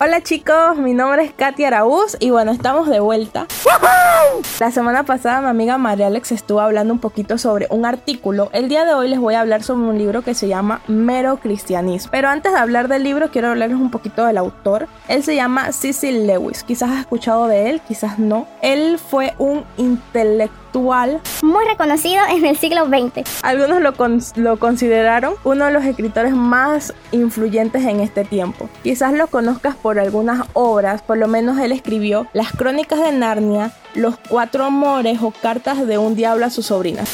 Hola chicos, mi nombre es Katia Araúz y bueno, estamos de vuelta. La semana pasada mi amiga María Alex estuvo hablando un poquito sobre un artículo. El día de hoy les voy a hablar sobre un libro que se llama Mero Cristianismo. Pero antes de hablar del libro, quiero hablarles un poquito del autor. Él se llama Cecil Lewis. Quizás has escuchado de él, quizás no. Él fue un intelectual muy reconocido en el siglo XX. Algunos lo, lo, consideraron uno de los escritores más influyentes en este tiempo. Quizás lo conozcas por algunas obras, por lo menos él escribió Las Crónicas de Narnia, Los Cuatro Amores o Cartas de un Diablo a su sobrina.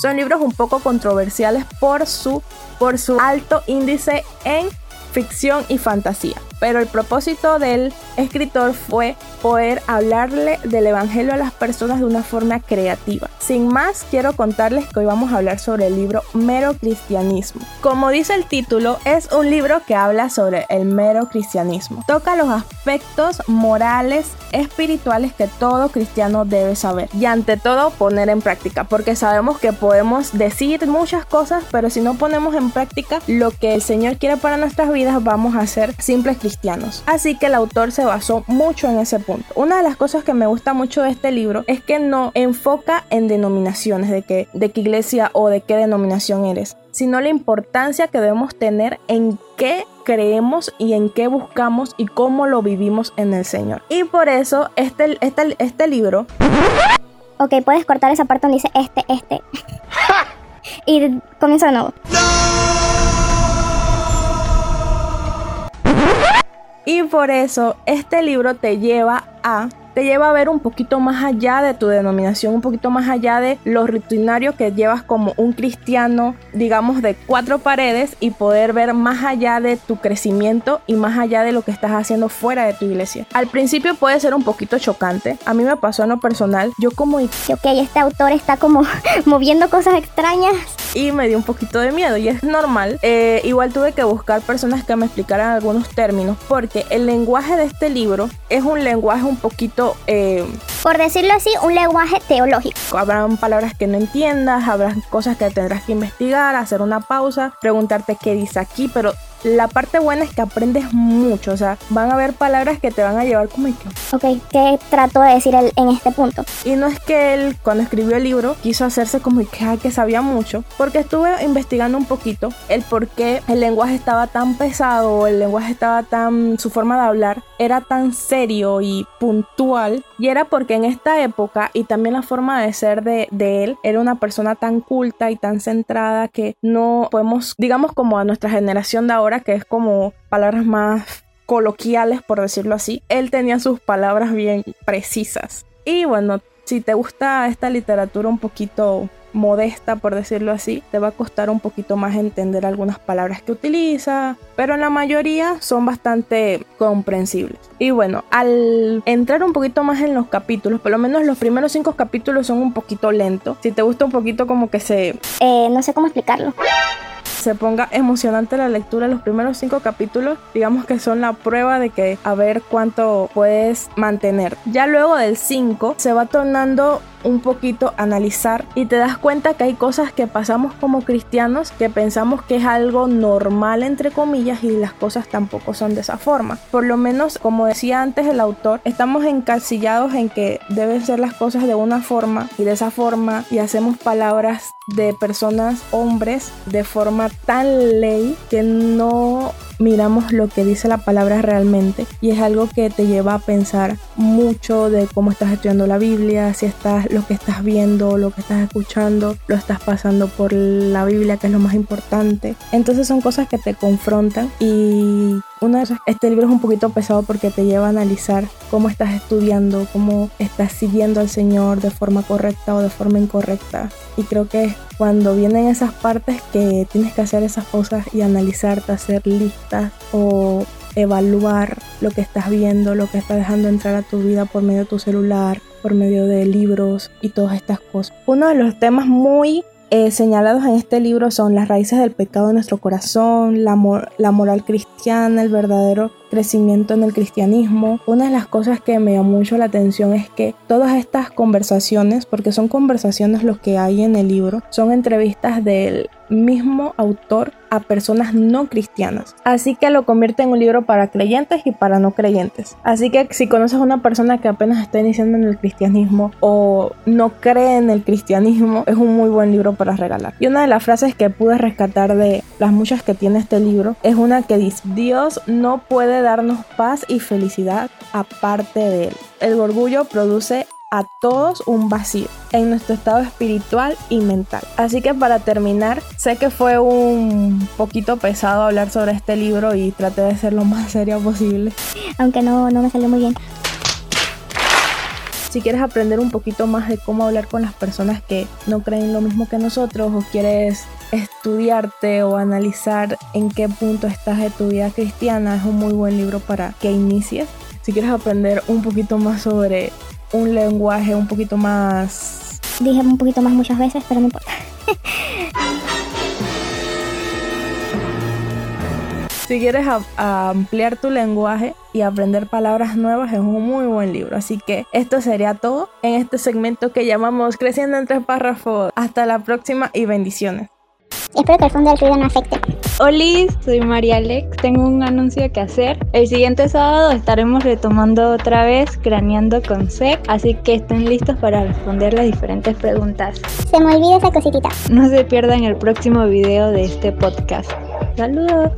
Son libros un poco controversiales por su, por su alto índice en ficción y fantasía. Pero el propósito del escritor fue poder hablarle del Evangelio a las personas de una forma creativa. Sin más, quiero contarles que hoy vamos a hablar sobre el libro Mero Cristianismo. Como dice el título, es un libro que habla sobre el mero cristianismo. Toca los aspectos morales, espirituales que todo cristiano debe saber. Y ante todo, poner en práctica. Porque sabemos que podemos decir muchas cosas, pero si no ponemos en práctica lo que el Señor quiere para nuestras vidas, vamos a ser simples cristianos. Así que el autor se basó mucho en ese punto. Una de las cosas que me gusta mucho de este libro es que no enfoca en denominaciones, de, que, de qué iglesia o de qué denominación eres, sino la importancia que debemos tener en qué creemos y en qué buscamos y cómo lo vivimos en el Señor. Y por eso este, este, este libro... Ok, puedes cortar esa parte donde dice este, este. y comienza de nuevo. Y por eso este libro te lleva a te lleva a ver un poquito más allá de tu denominación, un poquito más allá de lo rutinario que llevas como un cristiano, digamos, de cuatro paredes y poder ver más allá de tu crecimiento y más allá de lo que estás haciendo fuera de tu iglesia. Al principio puede ser un poquito chocante. A mí me pasó en lo personal. Yo como... Ok, este autor está como moviendo cosas extrañas y me dio un poquito de miedo y es normal. Eh, igual tuve que buscar personas que me explicaran algunos términos porque el lenguaje de este libro es un lenguaje un poquito... Eh, por decirlo así, un lenguaje teológico. Habrán palabras que no entiendas, habrá cosas que tendrás que investigar, hacer una pausa, preguntarte qué dice aquí, pero la parte buena es que aprendes mucho, o sea, van a haber palabras que te van a llevar como que... Ok, ¿qué trato de decir él en este punto? Y no es que él, cuando escribió el libro, quiso hacerse como que, que sabía mucho, porque estuve investigando un poquito el por qué el lenguaje estaba tan pesado, el lenguaje estaba tan... su forma de hablar era tan serio y puntual, y era porque en esta época y también la forma de ser de, de él era una persona tan culta y tan centrada que no podemos, digamos como a nuestra generación de ahora, que es como palabras más coloquiales, por decirlo así, él tenía sus palabras bien precisas. Y bueno, si te gusta esta literatura un poquito modesta, por decirlo así, te va a costar un poquito más entender algunas palabras que utiliza, pero la mayoría son bastante comprensibles. Y bueno, al entrar un poquito más en los capítulos, por lo menos los primeros cinco capítulos son un poquito lentos. Si te gusta un poquito como que se... Eh, no sé cómo explicarlo se ponga emocionante la lectura. Los primeros cinco capítulos, digamos que son la prueba de que a ver cuánto puedes mantener. Ya luego del 5 se va tornando un poquito analizar y te das cuenta que hay cosas que pasamos como cristianos que pensamos que es algo normal entre comillas y las cosas tampoco son de esa forma. Por lo menos, como decía antes el autor, estamos encasillados en que deben ser las cosas de una forma y de esa forma y hacemos palabras de personas hombres de forma tan ley que no miramos lo que dice la palabra realmente y es algo que te lleva a pensar mucho de cómo estás estudiando la Biblia, si estás lo que estás viendo, lo que estás escuchando, lo estás pasando por la Biblia, que es lo más importante. Entonces son cosas que te confrontan y una de este libro es un poquito pesado porque te lleva a analizar cómo estás estudiando, cómo estás siguiendo al Señor de forma correcta o de forma incorrecta. Y creo que es cuando vienen esas partes que tienes que hacer esas cosas y analizarte, hacer listas o evaluar lo que estás viendo, lo que estás dejando entrar a tu vida por medio de tu celular, por medio de libros y todas estas cosas. Uno de los temas muy eh, señalados en este libro son las raíces del pecado en nuestro corazón, la, la moral cristiana, el verdadero crecimiento en el cristianismo. Una de las cosas que me llamó mucho la atención es que todas estas conversaciones, porque son conversaciones los que hay en el libro, son entrevistas del mismo autor a personas no cristianas. Así que lo convierte en un libro para creyentes y para no creyentes. Así que si conoces a una persona que apenas está iniciando en el cristianismo o no cree en el cristianismo, es un muy buen libro para regalar. Y una de las frases que pude rescatar de las muchas que tiene este libro es una que dice, Dios no puede darnos paz y felicidad aparte de él. El orgullo produce a todos un vacío en nuestro estado espiritual y mental. Así que para terminar, sé que fue un poquito pesado hablar sobre este libro y traté de ser lo más serio posible. Aunque no, no me salió muy bien. Si quieres aprender un poquito más de cómo hablar con las personas que no creen lo mismo que nosotros o quieres estudiarte o analizar en qué punto estás de tu vida cristiana, es un muy buen libro para que inicies. Si quieres aprender un poquito más sobre un lenguaje un poquito más... Dije un poquito más muchas veces, pero no importa. Si quieres ampliar tu lenguaje y aprender palabras nuevas es un muy buen libro. Así que esto sería todo en este segmento que llamamos Creciendo en tres párrafos. Hasta la próxima y bendiciones. Espero que el fondo del ruido no afecte. Hola, soy María Alex. Tengo un anuncio que hacer. El siguiente sábado estaremos retomando otra vez Craneando con Sec, así que estén listos para responder las diferentes preguntas. Se me olvida esa cositita. No se pierdan el próximo video de este podcast. Saludos.